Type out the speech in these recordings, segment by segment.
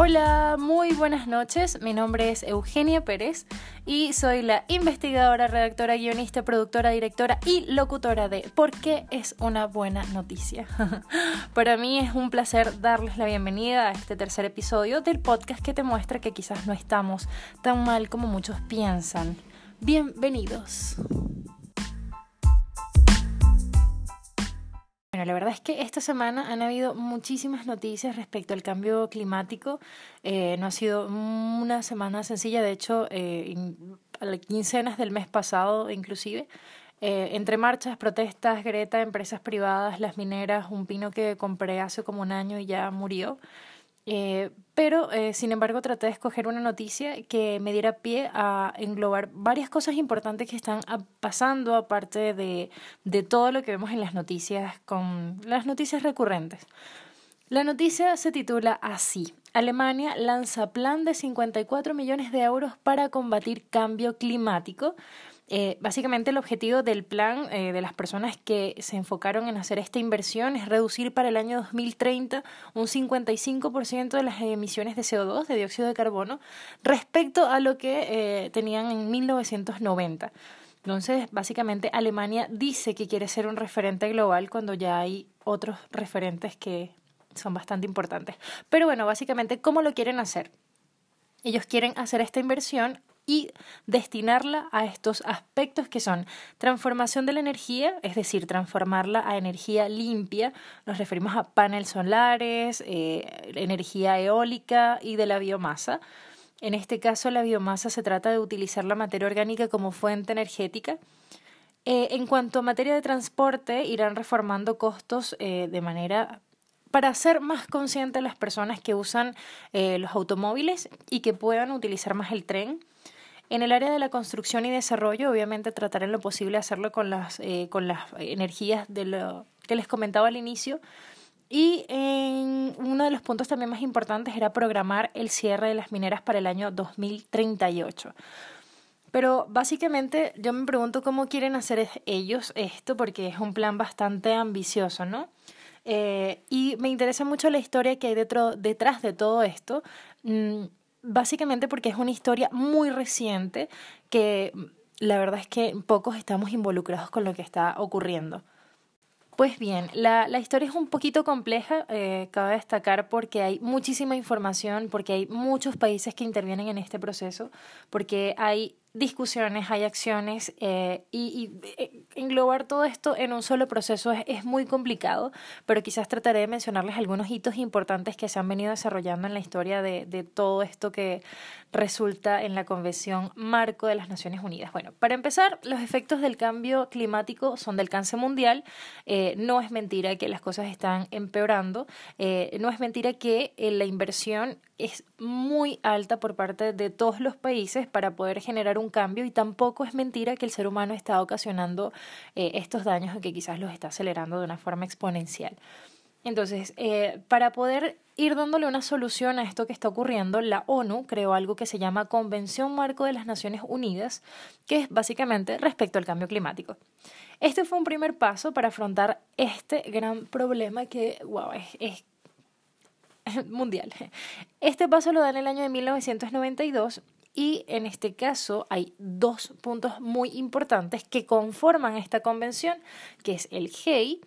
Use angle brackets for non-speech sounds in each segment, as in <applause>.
Hola, muy buenas noches. Mi nombre es Eugenia Pérez y soy la investigadora, redactora, guionista, productora, directora y locutora de ¿Por qué es una buena noticia? <laughs> Para mí es un placer darles la bienvenida a este tercer episodio del podcast que te muestra que quizás no estamos tan mal como muchos piensan. Bienvenidos. Bueno, la verdad es que esta semana han habido muchísimas noticias respecto al cambio climático. Eh, no ha sido una semana sencilla, de hecho, eh, a las quincenas del mes pasado inclusive, eh, entre marchas, protestas, Greta, empresas privadas, las mineras, un pino que compré hace como un año y ya murió. Eh, pero, eh, sin embargo, traté de escoger una noticia que me diera pie a englobar varias cosas importantes que están pasando, aparte de, de todo lo que vemos en las noticias, con las noticias recurrentes. La noticia se titula así. Alemania lanza plan de 54 millones de euros para combatir cambio climático. Eh, básicamente el objetivo del plan eh, de las personas que se enfocaron en hacer esta inversión es reducir para el año 2030 un 55% de las emisiones de CO2, de dióxido de carbono, respecto a lo que eh, tenían en 1990. Entonces, básicamente Alemania dice que quiere ser un referente global cuando ya hay otros referentes que son bastante importantes. Pero bueno, básicamente, ¿cómo lo quieren hacer? Ellos quieren hacer esta inversión y destinarla a estos aspectos que son transformación de la energía, es decir, transformarla a energía limpia. Nos referimos a paneles solares, eh, energía eólica y de la biomasa. En este caso, la biomasa se trata de utilizar la materia orgánica como fuente energética. Eh, en cuanto a materia de transporte, irán reformando costos eh, de manera para hacer más conscientes las personas que usan los automóviles y que puedan utilizar más el tren. En el área de la construcción y desarrollo, obviamente trataré en lo posible hacerlo con las, eh, con las energías de lo que les comentaba al inicio. Y en uno de los puntos también más importantes era programar el cierre de las mineras para el año 2038. Pero básicamente yo me pregunto cómo quieren hacer ellos esto, porque es un plan bastante ambicioso, ¿no? Eh, y me interesa mucho la historia que hay detrás de todo esto. Básicamente porque es una historia muy reciente que la verdad es que pocos estamos involucrados con lo que está ocurriendo. Pues bien, la, la historia es un poquito compleja, eh, cabe destacar porque hay muchísima información, porque hay muchos países que intervienen en este proceso, porque hay discusiones, hay acciones eh, y, eh, englobar todo esto en un solo proceso es, es, muy complicado, pero quizás trataré de mencionarles algunos hitos importantes que se han venido desarrollando en la historia de, de todo esto que resulta en la Convención Marco de las Naciones Unidas. Bueno, para empezar, los efectos del cambio climático son del alcance mundial. Eh, no es mentira que las cosas están empeorando. no es mentira que la inversión es muy alta por parte de todos los países para poder generar un cambio y tampoco es mentira que el ser humano está ocasionando eh, estos daños y que quizás los está acelerando de una forma exponencial. Entonces, eh, para poder ir dándole una solución a esto que está ocurriendo, la ONU creó algo que se llama Convención Marco de las Naciones Unidas, que es básicamente respecto al cambio climático. Este fue un primer paso para afrontar este gran problema que, wow, es <laughs> mundial. Este paso lo da en el año de 1992 y en este caso hay dos puntos muy importantes que conforman esta convención, que es el GEI,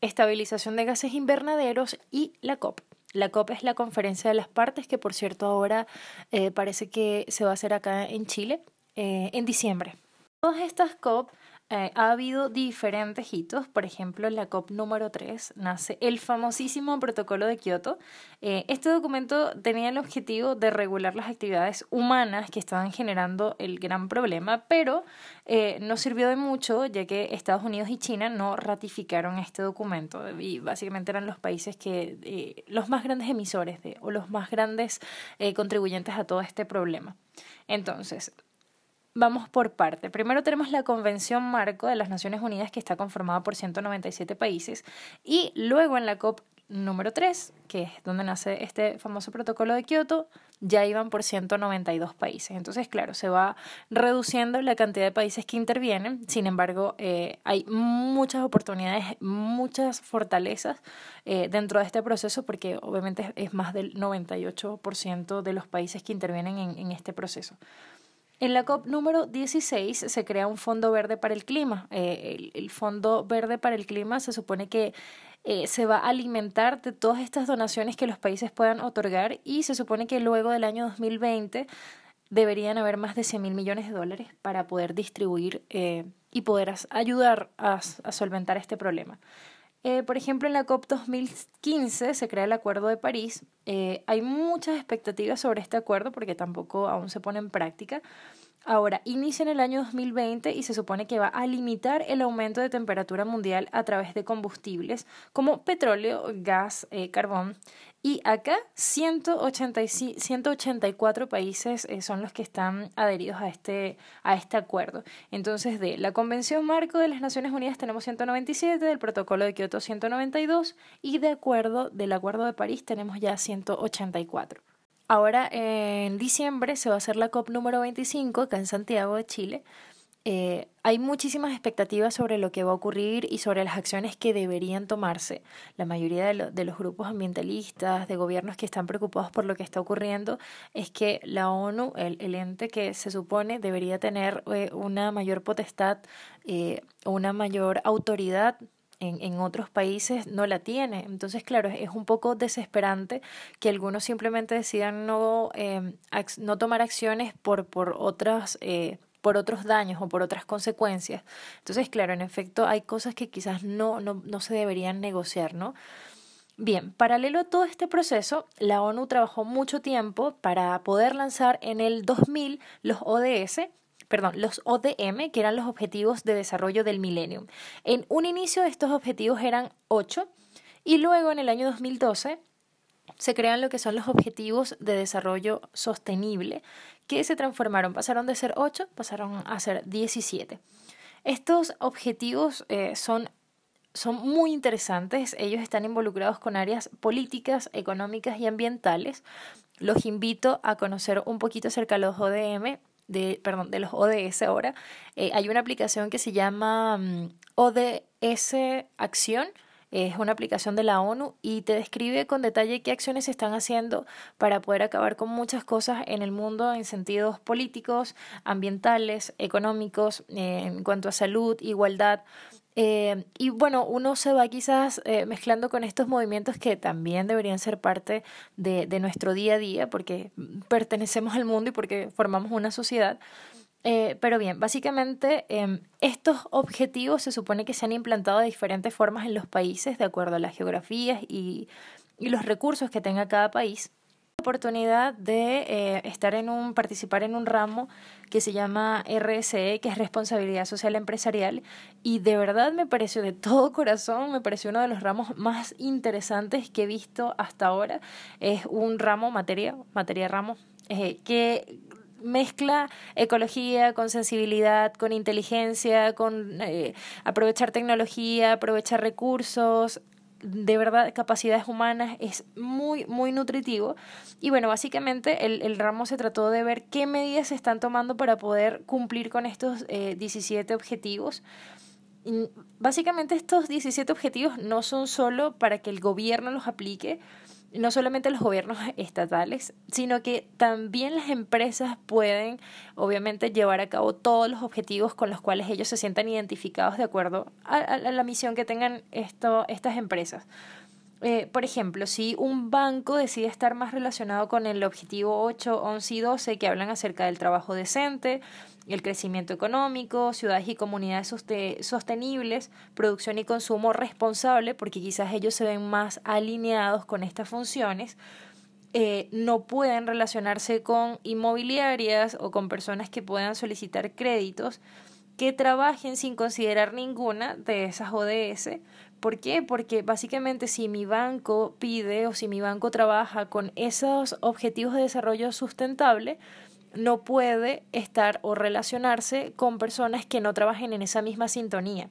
estabilización de gases invernaderos y la COP. La COP es la conferencia de las partes que por cierto ahora eh, parece que se va a hacer acá en Chile eh, en diciembre. Todas estas COP eh, ha habido diferentes hitos, por ejemplo, en la COP número 3 nace el famosísimo protocolo de Kioto. Eh, este documento tenía el objetivo de regular las actividades humanas que estaban generando el gran problema, pero eh, no sirvió de mucho ya que Estados Unidos y China no ratificaron este documento y básicamente eran los países que los más grandes emisores de, o los más grandes contribuyentes a todo este problema. Entonces, Vamos por parte. Primero tenemos la Convención Marco de las Naciones Unidas que está conformada por 197 países y luego en la COP número 3, que es donde nace este famoso protocolo de Kioto, ya iban por 192 países. Entonces, claro, se va reduciendo la cantidad de países que intervienen. Sin embargo, eh, hay muchas oportunidades, muchas fortalezas eh, dentro de este proceso porque obviamente es más del 98% de los países que intervienen en este proceso. En la COP número 16 se crea un Fondo Verde para el Clima. Eh, el, Fondo Verde para el Clima se supone que eh, se va a alimentar de todas estas donaciones que los países puedan otorgar y se supone que luego del año 2020 deberían haber más de 100 mil millones de dólares para poder distribuir eh, y poder ayudar a solventar este problema. Eh, por ejemplo, en la COP 2015 se crea el Acuerdo de París. Eh, hay muchas expectativas sobre este acuerdo porque tampoco aún se pone en práctica. Ahora, inicia en el año 2020 y se supone que va a limitar el aumento de temperatura mundial a través de combustibles como petróleo, gas, eh, carbón y acá 184 países eh, son los que están adheridos a este, a este acuerdo. Entonces, de la Convención Marco de las Naciones Unidas tenemos 197, del Protocolo de Kioto 192 y de acuerdo del Acuerdo de París tenemos ya 184. Ahora, en diciembre se va a hacer la COP número 25 acá en Santiago de Chile eh, hay muchísimas expectativas sobre lo que va a ocurrir y sobre las acciones que deberían tomarse. La mayoría de, los grupos ambientalistas, de gobiernos que están preocupados por lo que está ocurriendo, es que la ONU, el, ente que se supone debería tener eh, una mayor potestad, eh, una mayor autoridad en, otros países no la tiene. Entonces, claro, es un poco desesperante que algunos simplemente decidan no, no tomar acciones por, por otras por otros daños o por otras consecuencias. Entonces, claro, en efecto, hay cosas que quizás no, no, no se deberían negociar, ¿no? Bien, paralelo a todo este proceso, la ONU trabajó mucho tiempo para poder lanzar en el 2000 los ODS, perdón, los ODM, que eran los Objetivos de Desarrollo del Millennium. En un inicio estos objetivos eran ocho y luego en el año 2012 se crean lo que son los Objetivos de Desarrollo Sostenible, que se transformaron, pasaron de ser 8, pasaron a ser 17. Estos objetivos eh, son, son muy interesantes, ellos están involucrados con áreas políticas, económicas y ambientales. Los invito a conocer un poquito acerca de los ODM, de, perdón, de los ODS ahora. Eh, hay una aplicación que se llama mm, ODS Acción es una aplicación de la ONU y te describe con detalle qué acciones se están haciendo para poder acabar con muchas cosas en el mundo en sentidos políticos, ambientales, económicos, en cuanto a salud, igualdad. Eh, y bueno, uno se va quizás eh, mezclando con estos movimientos que también deberían ser parte de, de nuestro día a día porque pertenecemos al mundo y porque formamos una sociedad. Eh, pero bien, básicamente em, estos objetivos se supone que se han implantado de diferentes formas en los países de acuerdo a las geografías y, y los recursos que tenga cada país. Oportunidad de eh, estar en un, participar en un ramo que se llama RSE, que es Responsabilidad Social Empresarial, y de verdad me pareció de todo corazón, me pareció uno de los ramos más interesantes que he visto hasta ahora. Es un ramo, materia, materia ramo, eh, que mezcla ecología con sensibilidad, con inteligencia, con eh, aprovechar tecnología, aprovechar recursos, de verdad capacidades humanas es muy, muy nutritivo. Y bueno, básicamente el, el ramo se trató de ver qué medidas se están tomando para poder cumplir con estos eh, 17 objetivos. básicamente estos 17 objetivos no son solo para que el gobierno los aplique, no solamente los gobiernos <laughs> estatales, sino que también las empresas pueden, obviamente, llevar a cabo todos los objetivos con los cuales ellos se sientan identificados de acuerdo a, la misión que tengan esto, estas empresas. Eh, por ejemplo, si un banco decide estar más relacionado con el objetivo 8, 11 y 12 que hablan acerca del trabajo decente, el crecimiento económico, ciudades y comunidades sostenibles, producción y consumo responsable, porque quizás ellos se ven más alineados con estas funciones, eh, no pueden relacionarse con inmobiliarias o con personas que puedan solicitar créditos que trabajen sin considerar ninguna de esas ODS. ¿Por qué? Porque básicamente si mi banco pide o si mi banco trabaja con esos objetivos de desarrollo sustentable, no puede estar o relacionarse con personas que no trabajen en esa misma sintonía.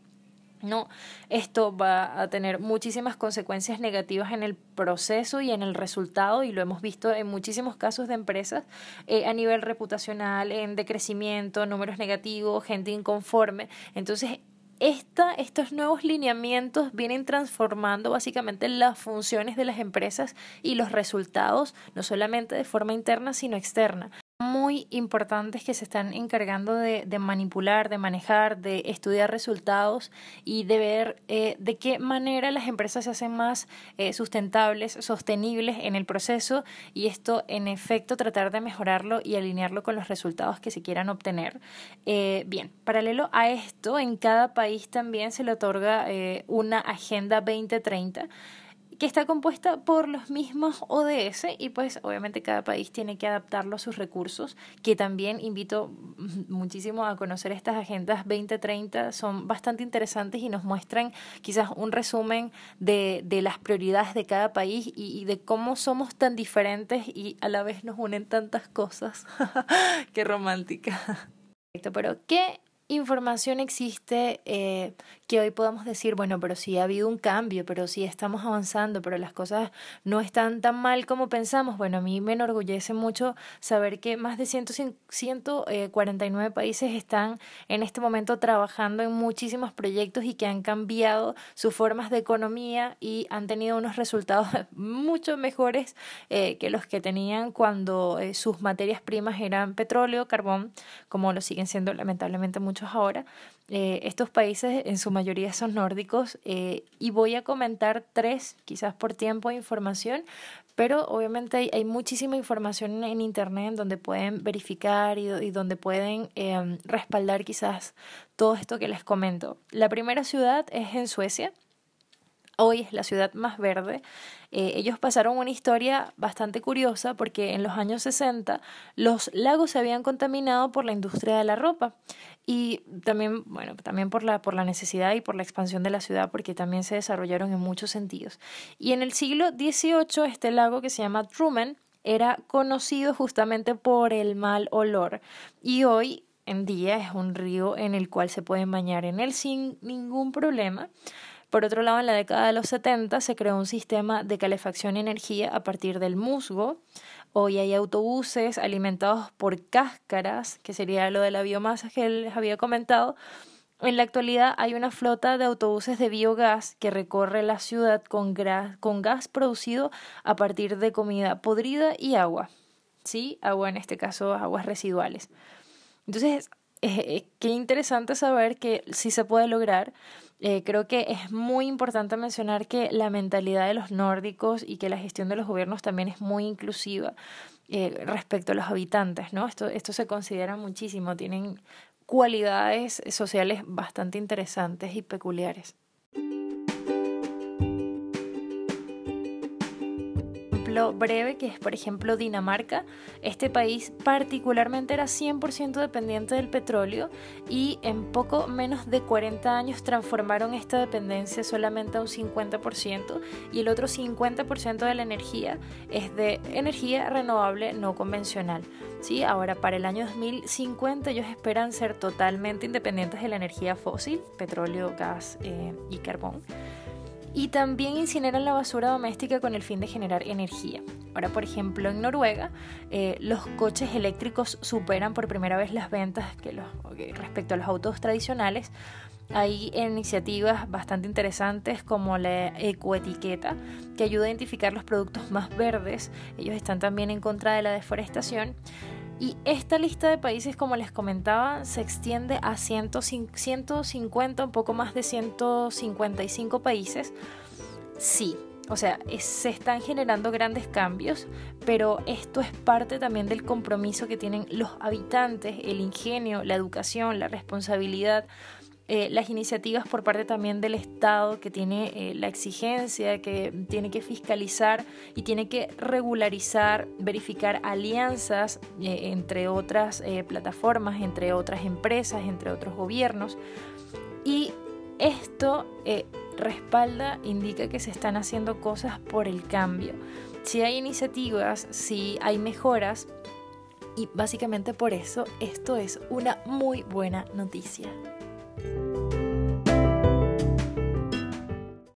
No, esto va a tener muchísimas consecuencias negativas en el proceso y en el resultado, y lo hemos visto en muchísimos casos de empresas eh, a nivel reputacional, en decrecimiento, números negativos, gente inconforme. Entonces, esta, estos nuevos lineamientos vienen transformando básicamente las funciones de las empresas y los resultados, no solamente de forma interna, sino externa muy importantes que se están encargando de, manipular, de manejar, de estudiar resultados y de ver eh, de qué manera las empresas se hacen más eh, sustentables, sostenibles en el proceso y esto en efecto tratar de mejorarlo y alinearlo con los resultados que se quieran obtener. Eh, bien, paralelo a esto, en cada país también se le otorga una Agenda 2030 que está compuesta por los mismos ODS y pues obviamente cada país tiene que adaptarlo a sus recursos, que también invito muchísimo a conocer estas agendas 2030, son bastante interesantes y nos muestran quizás un resumen de, de las prioridades de cada país y, de cómo somos tan diferentes y a la vez nos unen tantas cosas. <laughs> Qué romántica. Pero, ¿qué información existe eh, que hoy podamos decir, bueno, pero sí ha habido un cambio, pero sí estamos avanzando, pero las cosas no están tan mal como pensamos? Bueno, a mí me enorgullece mucho saber que más de 149 países están en este momento trabajando en muchísimos proyectos y que han cambiado sus formas de economía y han tenido unos resultados <laughs> mucho mejores eh, que los que tenían cuando eh, sus materias primas eran petróleo, carbón, como lo siguen siendo lamentablemente muchos ahora. Eh, estos países en su mayoría son nórdicos eh, y voy a comentar tres, quizás por tiempo de información, pero obviamente hay, hay muchísima información en Internet donde pueden verificar y, y donde pueden em, respaldar quizás todo esto que les comento. La primera ciudad es en Suecia. Hoy es la ciudad más verde eh, ellos pasaron una historia bastante curiosa porque en los años 60 los lagos se habían contaminado por la industria de la ropa y también, bueno, también por la, por la necesidad y por la expansión de la ciudad porque también se desarrollaron en muchos sentidos. Y en el siglo XVIII este lago que se llama Truman era conocido justamente por el mal olor y hoy en día es un río en el cual se pueden bañar en él sin ningún problema. Por otro lado, en la década de los 70 se creó un sistema de calefacción y energía a partir del musgo. Hoy hay autobuses alimentados por cáscaras, que sería lo de la biomasa que les había comentado. En la actualidad hay una flota de autobuses de biogás que recorre la ciudad con, gas producido a partir de comida podrida y agua. ¿Sí? Agua en este caso, aguas residuales. Entonces, eh, qué interesante saber que sí se puede lograr eh, creo que es muy importante mencionar que la mentalidad de los nórdicos y que la gestión de los gobiernos también es muy inclusiva eh, respecto a los habitantes, ¿no? Esto, esto se considera muchísimo, tienen cualidades sociales bastante interesantes y peculiares. Breve, que es por ejemplo Dinamarca. Este país particularmente era 100% dependiente del petróleo y en poco menos de 40 años transformaron esta dependencia solamente a un 50% y el otro 50% de la energía es de energía renovable no convencional. ¿sí? Ahora, para el año 2050 ellos esperan ser totalmente independientes de la energía fósil, petróleo, gas eh, y carbón y también incineran la basura doméstica con el fin de generar energía. Ahora, por ejemplo, en Noruega, eh, los coches eléctricos superan por primera vez las ventas que los, respecto a los autos tradicionales. Hay iniciativas bastante interesantes como la ecoetiqueta, que ayuda a identificar los productos más verdes. Ellos están también en contra de la deforestación. Y esta lista de países, como les comentaba, se extiende a 150, un poco más de 155 países. Sí, o sea, se están generando grandes cambios, pero esto es parte también del compromiso que tienen los habitantes, el ingenio, la educación, la responsabilidad eh, las iniciativas por parte también del Estado que tiene eh, la exigencia, que tiene que fiscalizar y tiene que regularizar, verificar alianzas eh, entre otras plataformas, entre otras empresas, entre otros gobiernos. Y esto respalda, indica que se están haciendo cosas por el cambio. Si hay iniciativas, si hay mejoras, y básicamente por eso esto es una muy buena noticia. Bye.